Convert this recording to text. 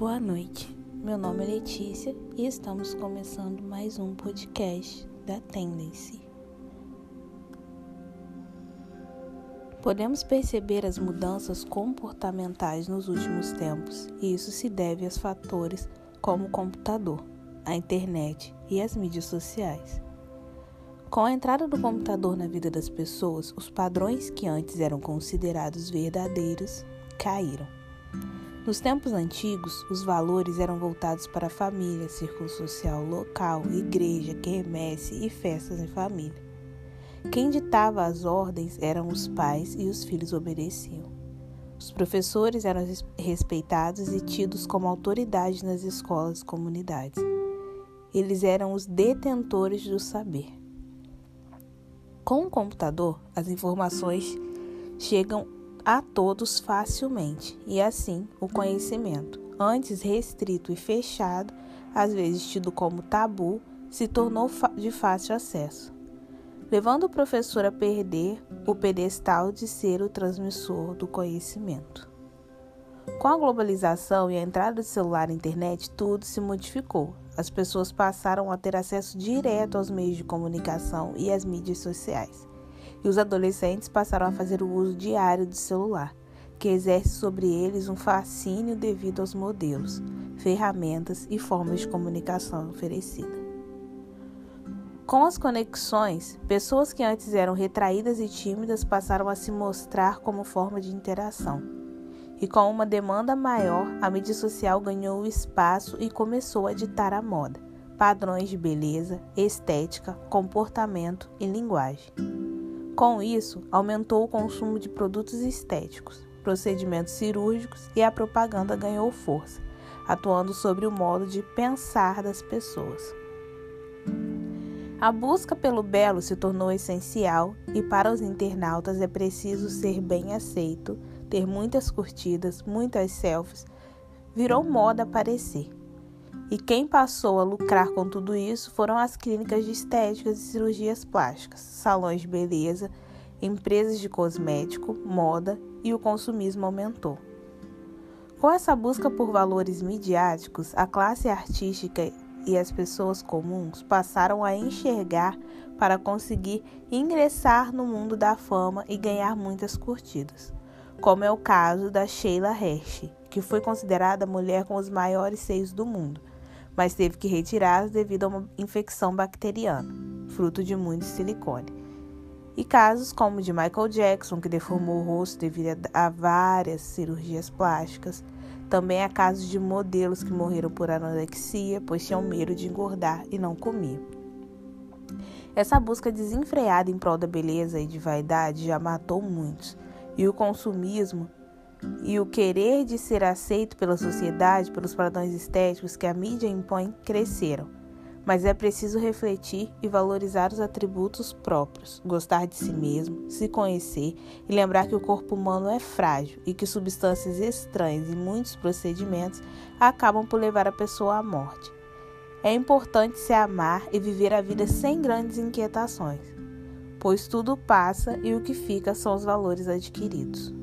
Boa noite, meu nome é Letícia e estamos começando mais um podcast da Tendency. Podemos perceber as mudanças comportamentais nos últimos tempos e isso se deve a fatores como o computador, a internet e as mídias sociais. Com a entrada do computador na vida das pessoas, os padrões que antes eram considerados verdadeiros caíram. Nos tempos antigos, os valores eram voltados para a família, círculo social local, igreja, quermesse e festas em família. Quem ditava as ordens eram os pais e os filhos obedeciam. Os professores eram respeitados e tidos como autoridade nas escolas e comunidades. Eles eram os detentores do saber. Com o computador, as informações chegam a todos facilmente e assim o conhecimento, antes restrito e fechado, às vezes tido como tabu, se tornou de fácil acesso, levando o professor a perder o pedestal de ser o transmissor do conhecimento. Com a globalização e a entrada do celular e internet, tudo se modificou. As pessoas passaram a ter acesso direto aos meios de comunicação e às mídias sociais. E os adolescentes passaram a fazer o uso diário do celular, que exerce sobre eles um fascínio devido aos modelos, ferramentas e formas de comunicação oferecidas. Com as conexões, pessoas que antes eram retraídas e tímidas passaram a se mostrar como forma de interação. E com uma demanda maior, a mídia social ganhou espaço e começou a ditar a moda, padrões de beleza, estética, comportamento e linguagem. Com isso, aumentou o consumo de produtos estéticos, procedimentos cirúrgicos e a propaganda ganhou força, atuando sobre o modo de pensar das pessoas. A busca pelo belo se tornou essencial e para os internautas é preciso ser bem aceito ter muitas curtidas, muitas selfies, virou moda aparecer. E quem passou a lucrar com tudo isso foram as clínicas de estéticas e cirurgias plásticas, salões de beleza, empresas de cosmético, moda e o consumismo aumentou. Com essa busca por valores midiáticos, a classe artística e as pessoas comuns passaram a enxergar para conseguir ingressar no mundo da fama e ganhar muitas curtidas como é o caso da Sheila Hersh, que foi considerada a mulher com os maiores seios do mundo, mas teve que retirá-los devido a uma infecção bacteriana, fruto de muito silicone. E casos como o de Michael Jackson, que deformou o rosto devido a várias cirurgias plásticas. Também há casos de modelos que morreram por anorexia, pois tinham medo de engordar e não comiam. Essa busca desenfreada em prol da beleza e de vaidade já matou muitos e o consumismo e o querer de ser aceito pela sociedade, pelos padrões estéticos que a mídia impõe, cresceram. Mas é preciso refletir e valorizar os atributos próprios, gostar de si mesmo, se conhecer e lembrar que o corpo humano é frágil e que substâncias estranhas e muitos procedimentos acabam por levar a pessoa à morte. É importante se amar e viver a vida sem grandes inquietações pois tudo passa e o que fica são os valores adquiridos.